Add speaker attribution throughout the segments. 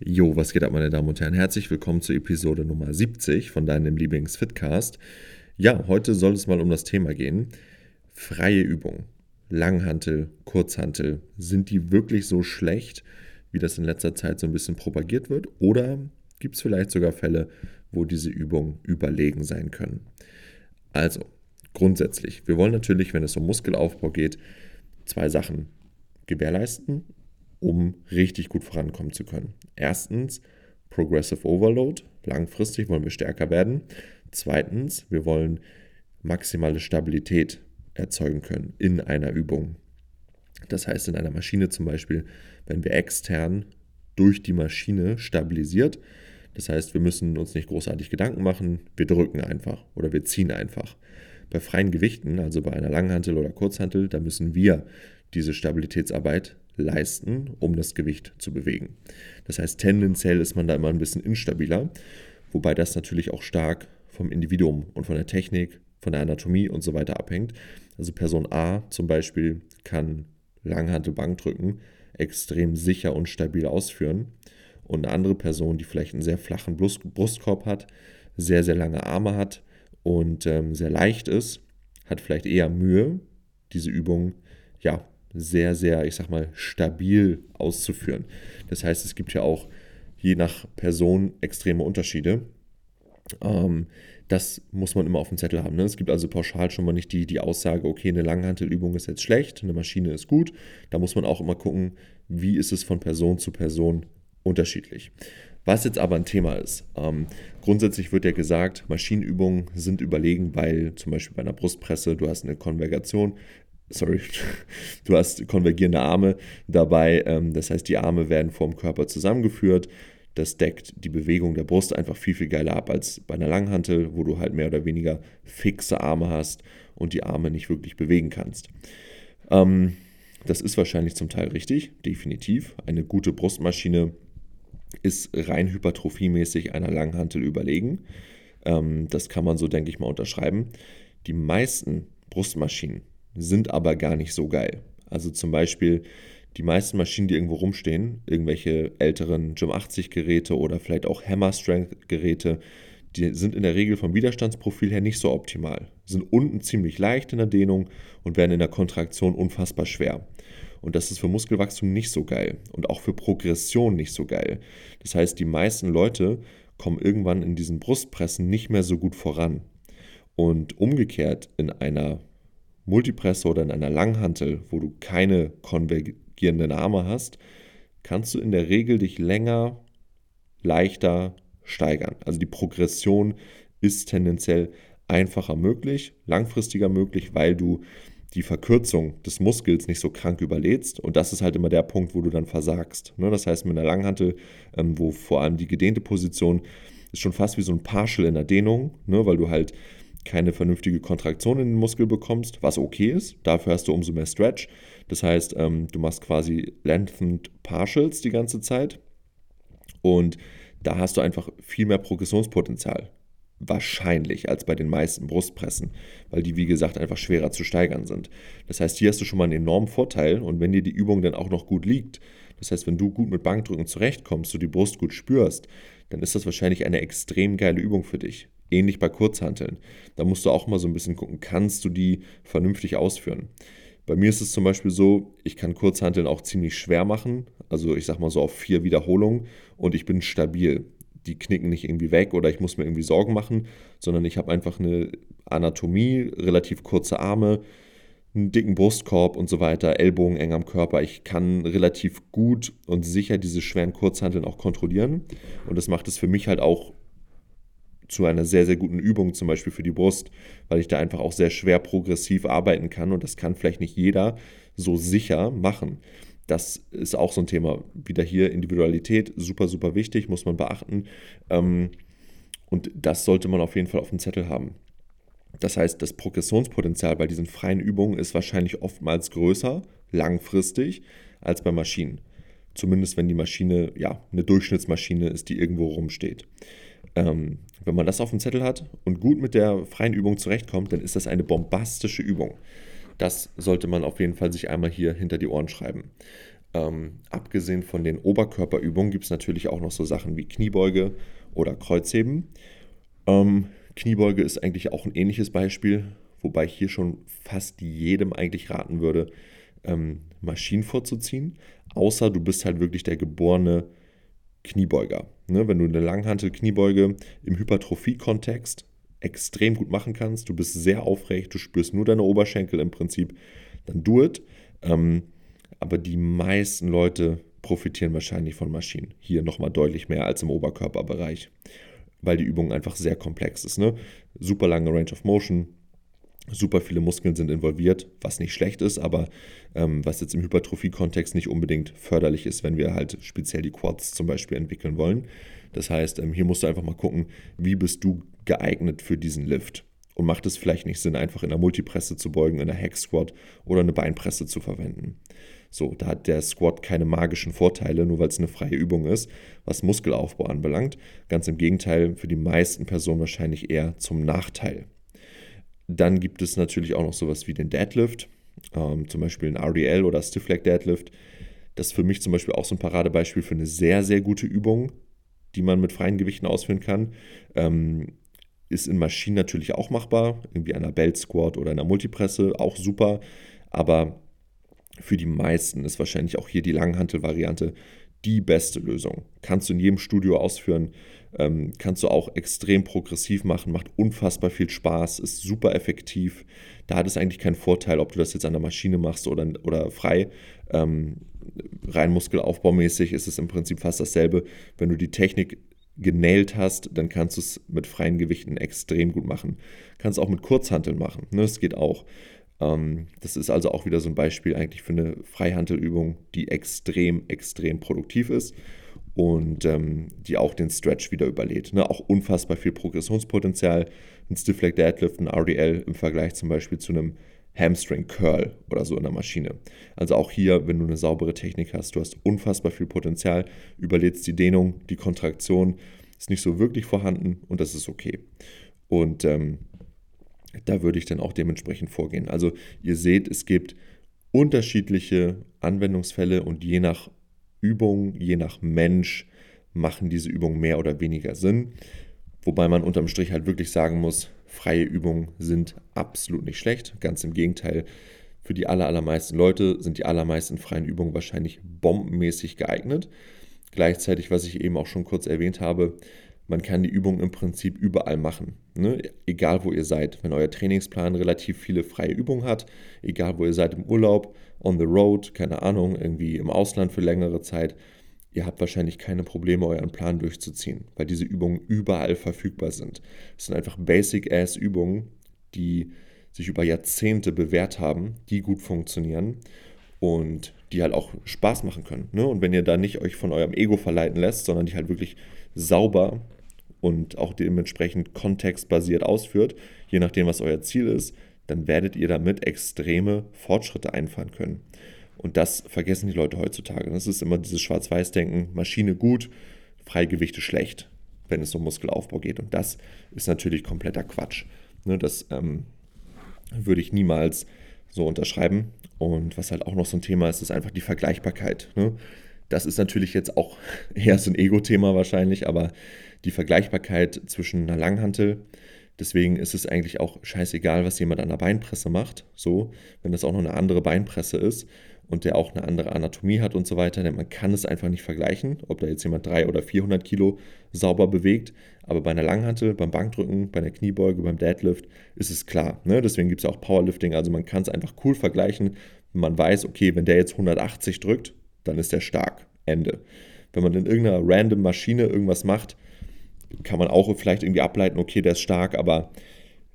Speaker 1: Jo, was geht ab, meine Damen und Herren? Herzlich willkommen zur Episode Nummer 70 von deinem Lieblings-Fitcast. Ja, heute soll es mal um das Thema gehen. Freie Übung. Langhantel, Kurzhantel. Sind die wirklich so schlecht, wie das in letzter Zeit so ein bisschen propagiert wird? Oder gibt es vielleicht sogar Fälle, wo diese Übungen überlegen sein können? Also, grundsätzlich, wir wollen natürlich, wenn es um Muskelaufbau geht, zwei Sachen gewährleisten um richtig gut vorankommen zu können. Erstens, Progressive Overload. Langfristig wollen wir stärker werden. Zweitens, wir wollen maximale Stabilität erzeugen können in einer Übung. Das heißt, in einer Maschine zum Beispiel, wenn wir extern durch die Maschine stabilisiert, das heißt, wir müssen uns nicht großartig Gedanken machen, wir drücken einfach oder wir ziehen einfach. Bei freien Gewichten, also bei einer Langhantel oder Kurzhantel, da müssen wir diese Stabilitätsarbeit leisten, um das Gewicht zu bewegen. Das heißt, tendenziell ist man da immer ein bisschen instabiler, wobei das natürlich auch stark vom Individuum und von der Technik, von der Anatomie und so weiter abhängt. Also Person A zum Beispiel kann Langhantel-Bankdrücken extrem sicher und stabil ausführen und eine andere Person, die vielleicht einen sehr flachen Brustkorb hat, sehr, sehr lange Arme hat und ähm, sehr leicht ist, hat vielleicht eher Mühe, diese Übung ja, sehr, sehr, ich sag mal, stabil auszuführen. Das heißt, es gibt ja auch je nach Person extreme Unterschiede. Ähm, das muss man immer auf dem Zettel haben. Ne? Es gibt also pauschal schon mal nicht die, die Aussage, okay, eine Langhantelübung ist jetzt schlecht, eine Maschine ist gut. Da muss man auch immer gucken, wie ist es von Person zu Person unterschiedlich. Was jetzt aber ein Thema ist, ähm, grundsätzlich wird ja gesagt, Maschinenübungen sind überlegen, weil zum Beispiel bei einer Brustpresse, du hast eine Konvergation, sorry, du hast konvergierende Arme dabei. Ähm, das heißt, die Arme werden vorm Körper zusammengeführt. Das deckt die Bewegung der Brust einfach viel, viel geiler ab als bei einer Langhantel, wo du halt mehr oder weniger fixe Arme hast und die Arme nicht wirklich bewegen kannst. Ähm, das ist wahrscheinlich zum Teil richtig, definitiv. Eine gute Brustmaschine ist rein hypertrophiemäßig einer Langhantel überlegen. Ähm, das kann man so, denke ich mal, unterschreiben. Die meisten Brustmaschinen sind aber gar nicht so geil. Also zum Beispiel die meisten Maschinen, die irgendwo rumstehen, irgendwelche älteren Gym 80 Geräte oder vielleicht auch Hammer Strength Geräte, die sind in der Regel vom Widerstandsprofil her nicht so optimal. Sind unten ziemlich leicht in der Dehnung und werden in der Kontraktion unfassbar schwer. Und das ist für Muskelwachstum nicht so geil und auch für Progression nicht so geil. Das heißt, die meisten Leute kommen irgendwann in diesen Brustpressen nicht mehr so gut voran. Und umgekehrt in einer Multipresse oder in einer Langhantel, wo du keine konvergierenden Arme hast, kannst du in der Regel dich länger, leichter steigern. Also die Progression ist tendenziell einfacher möglich, langfristiger möglich, weil du die Verkürzung des Muskels nicht so krank überlädst. Und das ist halt immer der Punkt, wo du dann versagst. Ne? Das heißt, mit einer Langhantel, ähm, wo vor allem die gedehnte Position ist schon fast wie so ein Partial in der Dehnung, ne? weil du halt keine vernünftige Kontraktion in den Muskel bekommst, was okay ist. Dafür hast du umso mehr Stretch. Das heißt, ähm, du machst quasi Lengthened Partials die ganze Zeit. Und da hast du einfach viel mehr Progressionspotenzial. Wahrscheinlich als bei den meisten Brustpressen, weil die, wie gesagt, einfach schwerer zu steigern sind. Das heißt, hier hast du schon mal einen enormen Vorteil. Und wenn dir die Übung dann auch noch gut liegt, das heißt, wenn du gut mit Bankdrücken zurechtkommst, du die Brust gut spürst, dann ist das wahrscheinlich eine extrem geile Übung für dich. Ähnlich bei Kurzhanteln. Da musst du auch mal so ein bisschen gucken, kannst du die vernünftig ausführen. Bei mir ist es zum Beispiel so, ich kann Kurzhanteln auch ziemlich schwer machen, also ich sag mal so auf vier Wiederholungen und ich bin stabil. Die knicken nicht irgendwie weg oder ich muss mir irgendwie Sorgen machen, sondern ich habe einfach eine Anatomie, relativ kurze Arme, einen dicken Brustkorb und so weiter, Ellbogen eng am Körper. Ich kann relativ gut und sicher diese schweren Kurzhanteln auch kontrollieren und das macht es für mich halt auch zu einer sehr, sehr guten Übung, zum Beispiel für die Brust, weil ich da einfach auch sehr schwer progressiv arbeiten kann und das kann vielleicht nicht jeder so sicher machen. Das ist auch so ein Thema. Wieder hier Individualität, super, super wichtig, muss man beachten. Ähm, und das sollte man auf jeden Fall auf dem Zettel haben. Das heißt, das Progressionspotenzial bei diesen freien Übungen ist wahrscheinlich oftmals größer, langfristig, als bei Maschinen. Zumindest wenn die Maschine ja eine Durchschnittsmaschine ist, die irgendwo rumsteht. Ähm, wenn man das auf dem Zettel hat und gut mit der freien Übung zurechtkommt, dann ist das eine bombastische Übung. Das sollte man auf jeden Fall sich einmal hier hinter die Ohren schreiben. Ähm, abgesehen von den Oberkörperübungen gibt es natürlich auch noch so Sachen wie Kniebeuge oder Kreuzheben. Ähm, Kniebeuge ist eigentlich auch ein ähnliches Beispiel, wobei ich hier schon fast jedem eigentlich raten würde, ähm, Maschinen vorzuziehen, außer du bist halt wirklich der geborene Kniebeuger. Ne? Wenn du eine Langhantel-Kniebeuge im Hypertrophie-Kontext extrem gut machen kannst, du bist sehr aufrecht, du spürst nur deine Oberschenkel im Prinzip, dann do it. Ähm, aber die meisten Leute profitieren wahrscheinlich von Maschinen. Hier nochmal deutlich mehr als im Oberkörperbereich, weil die Übung einfach sehr komplex ist. Ne? Super lange Range of Motion, super viele Muskeln sind involviert, was nicht schlecht ist, aber ähm, was jetzt im Hypertrophie-Kontext nicht unbedingt förderlich ist, wenn wir halt speziell die Quads zum Beispiel entwickeln wollen. Das heißt, ähm, hier musst du einfach mal gucken, wie bist du geeignet für diesen Lift. Und macht es vielleicht nicht Sinn, einfach in der Multipresse zu beugen, in der Hack Squat oder eine Beinpresse zu verwenden. So, da hat der Squat keine magischen Vorteile, nur weil es eine freie Übung ist, was Muskelaufbau anbelangt. Ganz im Gegenteil, für die meisten Personen wahrscheinlich eher zum Nachteil. Dann gibt es natürlich auch noch sowas wie den Deadlift, ähm, zum Beispiel ein RDL oder Stiff Leg Deadlift. Das ist für mich zum Beispiel auch so ein Paradebeispiel für eine sehr, sehr gute Übung, die man mit freien Gewichten ausführen kann. Ähm, ist in Maschinen natürlich auch machbar, irgendwie einer Belt Squat oder einer Multipresse, auch super. Aber für die meisten ist wahrscheinlich auch hier die Langhantel-Variante die beste Lösung. Kannst du in jedem Studio ausführen, ähm, kannst du auch extrem progressiv machen, macht unfassbar viel Spaß, ist super effektiv. Da hat es eigentlich keinen Vorteil, ob du das jetzt an der Maschine machst oder, oder frei. Ähm, rein muskelaufbaumäßig ist es im Prinzip fast dasselbe. Wenn du die Technik genäht hast, dann kannst du es mit freien Gewichten extrem gut machen. Kannst auch mit Kurzhanteln machen. Ne? Das geht auch. Ähm, das ist also auch wieder so ein Beispiel eigentlich für eine Freihandelübung, die extrem, extrem produktiv ist und ähm, die auch den Stretch wieder überlädt. Ne? Auch unfassbar viel Progressionspotenzial. Ein Stiff Leg Deadlift, ein RDL im Vergleich zum Beispiel zu einem Hamstring Curl oder so in der Maschine. Also auch hier, wenn du eine saubere Technik hast, du hast unfassbar viel Potenzial, überlädst die Dehnung, die Kontraktion ist nicht so wirklich vorhanden und das ist okay. Und ähm, da würde ich dann auch dementsprechend vorgehen. Also ihr seht, es gibt unterschiedliche Anwendungsfälle und je nach Übung, je nach Mensch machen diese Übungen mehr oder weniger Sinn. Wobei man unterm Strich halt wirklich sagen muss, freie Übungen sind absolut nicht schlecht. Ganz im Gegenteil, für die allermeisten Leute sind die allermeisten freien Übungen wahrscheinlich bombenmäßig geeignet. Gleichzeitig, was ich eben auch schon kurz erwähnt habe, man kann die Übung im Prinzip überall machen. Ne? Egal wo ihr seid. Wenn euer Trainingsplan relativ viele freie Übungen hat, egal wo ihr seid im Urlaub, on the road, keine Ahnung, irgendwie im Ausland für längere Zeit, ihr habt wahrscheinlich keine Probleme, euren Plan durchzuziehen, weil diese Übungen überall verfügbar sind. Es sind einfach Basic-Ass-Übungen, die sich über Jahrzehnte bewährt haben, die gut funktionieren und die halt auch Spaß machen können. Ne? Und wenn ihr da nicht euch von eurem Ego verleiten lässt, sondern die halt wirklich sauber und auch dementsprechend kontextbasiert ausführt, je nachdem, was euer Ziel ist, dann werdet ihr damit extreme Fortschritte einfahren können. Und das vergessen die Leute heutzutage. Das ist immer dieses Schwarz-Weiß-Denken, Maschine gut, Freigewichte schlecht, wenn es um Muskelaufbau geht. Und das ist natürlich kompletter Quatsch. Ne, das ähm, würde ich niemals so unterschreiben. Und was halt auch noch so ein Thema ist, ist einfach die Vergleichbarkeit. Ne? Das ist natürlich jetzt auch eher so ein Ego-Thema wahrscheinlich, aber die Vergleichbarkeit zwischen einer Langhantel, deswegen ist es eigentlich auch scheißegal, was jemand an der Beinpresse macht, so, wenn das auch noch eine andere Beinpresse ist und der auch eine andere Anatomie hat und so weiter, denn man kann es einfach nicht vergleichen, ob da jetzt jemand 300 oder 400 Kilo sauber bewegt, aber bei einer Langhantel, beim Bankdrücken, bei einer Kniebeuge, beim Deadlift ist es klar. Ne? Deswegen gibt es auch Powerlifting, also man kann es einfach cool vergleichen. Man weiß, okay, wenn der jetzt 180 drückt, dann ist der stark. Ende. Wenn man in irgendeiner random Maschine irgendwas macht, kann man auch vielleicht irgendwie ableiten, okay, der ist stark, aber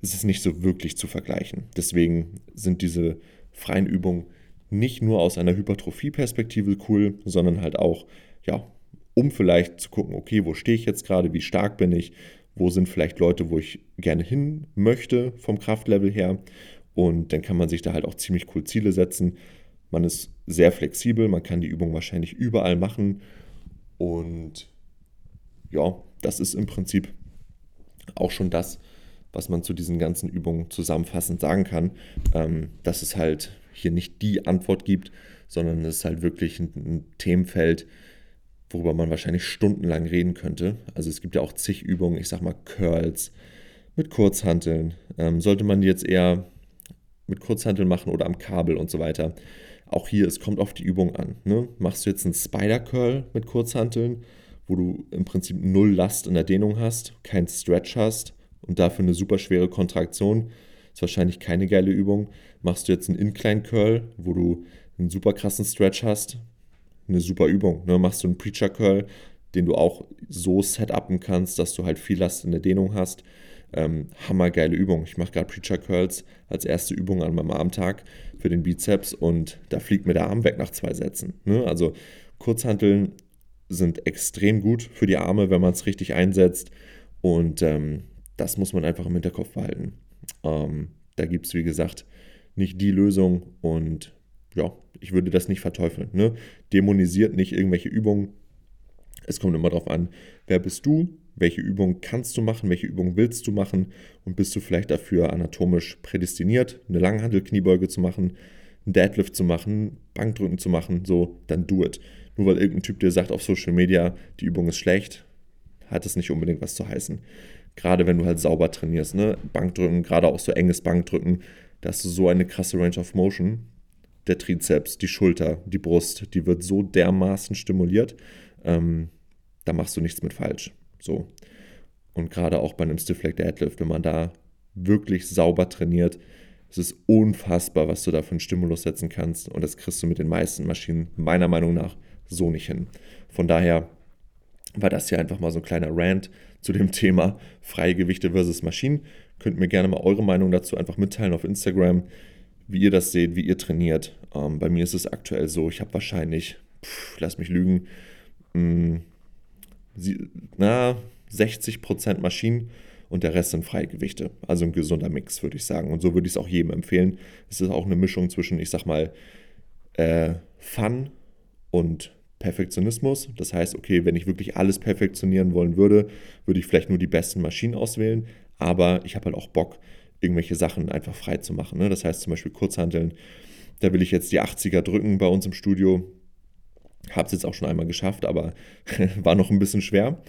Speaker 1: es ist nicht so wirklich zu vergleichen. Deswegen sind diese freien Übungen nicht nur aus einer Hypertrophie-Perspektive cool, sondern halt auch, ja, um vielleicht zu gucken, okay, wo stehe ich jetzt gerade, wie stark bin ich, wo sind vielleicht Leute, wo ich gerne hin möchte vom Kraftlevel her. Und dann kann man sich da halt auch ziemlich cool Ziele setzen. Man ist sehr flexibel, man kann die Übung wahrscheinlich überall machen. Und ja, das ist im Prinzip auch schon das, was man zu diesen ganzen Übungen zusammenfassend sagen kann, ähm, dass es halt hier nicht die Antwort gibt, sondern es ist halt wirklich ein, ein Themenfeld, worüber man wahrscheinlich stundenlang reden könnte. Also es gibt ja auch zig Übungen, ich sag mal Curls mit Kurzhanteln. Ähm, sollte man die jetzt eher mit Kurzhanteln machen oder am Kabel und so weiter. Auch hier, es kommt auf die Übung an. Ne? Machst du jetzt einen Spider-Curl mit Kurzhanteln, wo du im Prinzip null Last in der Dehnung hast, kein Stretch hast und dafür eine super schwere Kontraktion, ist wahrscheinlich keine geile Übung. Machst du jetzt einen Incline-Curl, wo du einen super krassen Stretch hast, eine super Übung. Ne? Machst du einen Preacher-Curl, den du auch so setupen kannst, dass du halt viel Last in der Dehnung hast. Ähm, hammergeile Übung. Ich mache gerade Preacher Curls als erste Übung an meinem Armtag für den Bizeps und da fliegt mir der Arm weg nach zwei Sätzen. Ne? Also Kurzhanteln sind extrem gut für die Arme, wenn man es richtig einsetzt und ähm, das muss man einfach im Hinterkopf behalten. Ähm, da gibt es, wie gesagt, nicht die Lösung und ja, ich würde das nicht verteufeln. Ne? Dämonisiert nicht irgendwelche Übungen. Es kommt immer darauf an, wer bist du, welche Übung kannst du machen, welche Übung willst du machen und bist du vielleicht dafür anatomisch prädestiniert, eine Langhandelkniebeuge zu machen, einen Deadlift zu machen, Bankdrücken zu machen, so, dann do it. Nur weil irgendein Typ dir sagt auf Social Media, die Übung ist schlecht, hat es nicht unbedingt was zu heißen. Gerade wenn du halt sauber trainierst, ne? Bankdrücken, gerade auch so enges Bankdrücken, da hast du so eine krasse Range of Motion. Der Trizeps, die Schulter, die Brust, die wird so dermaßen stimuliert, ähm, da machst du nichts mit falsch. So. Und gerade auch bei einem Stiff Leg Deadlift, wenn man da wirklich sauber trainiert, es ist unfassbar, was du da für einen Stimulus setzen kannst. Und das kriegst du mit den meisten Maschinen meiner Meinung nach so nicht hin. Von daher war das hier einfach mal so ein kleiner Rant zu dem Thema freie Gewichte versus Maschinen. Könnt mir gerne mal eure Meinung dazu einfach mitteilen auf Instagram, wie ihr das seht, wie ihr trainiert. Ähm, bei mir ist es aktuell so, ich habe wahrscheinlich, pff, lass mich lügen, mh, hm, na, 60% Maschinen und der Rest sind Freigewichte. Also ein gesunder Mix, würde ich sagen. Und so würde ich es auch jedem empfehlen. Es ist auch eine Mischung zwischen, ich sag mal, äh, Fun und Perfektionismus. Das heißt, okay, wenn ich wirklich alles perfektionieren wollen würde, würde ich vielleicht nur die besten Maschinen auswählen. Aber ich habe halt auch Bock, irgendwelche Sachen einfach frei zu machen. Ne? Das heißt zum Beispiel Kurzhanteln. Da will ich jetzt die 80er drücken bei uns im Studio. Habe es jetzt auch schon einmal geschafft, aber war noch ein bisschen schwer.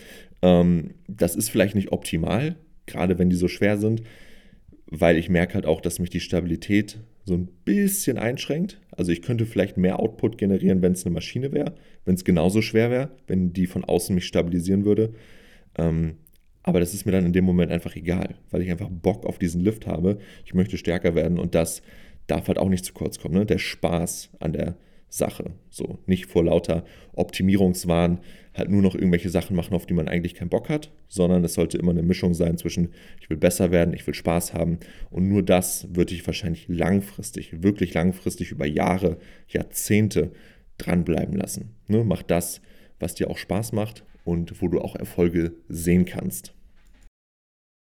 Speaker 1: Ähm, das ist vielleicht nicht optimal, gerade wenn die so schwer sind, weil ich merke halt auch, dass mich die Stabilität so ein bisschen einschränkt. Also ich könnte vielleicht mehr Output generieren, wenn es eine Maschine wäre, wenn es genauso schwer wäre, wenn die von außen mich stabilisieren würde. Ähm, aber das ist mir dann in dem Moment einfach egal, weil ich einfach Bock auf diesen Lift habe. Ich möchte stärker werden und das darf halt auch nicht zu kurz kommen. Ne? Der Spaß an der Sache. So, nicht vor lauter Optimierungswahn halt nur noch irgendwelche Sachen machen, auf die man eigentlich keinen Bock hat, sondern es sollte immer eine Mischung sein zwischen, ich will besser werden, ich will Spaß haben und nur das würde ich wahrscheinlich langfristig, wirklich langfristig über Jahre, Jahrzehnte dranbleiben lassen. Ne? Mach das, was dir auch Spaß macht und wo du auch Erfolge sehen kannst.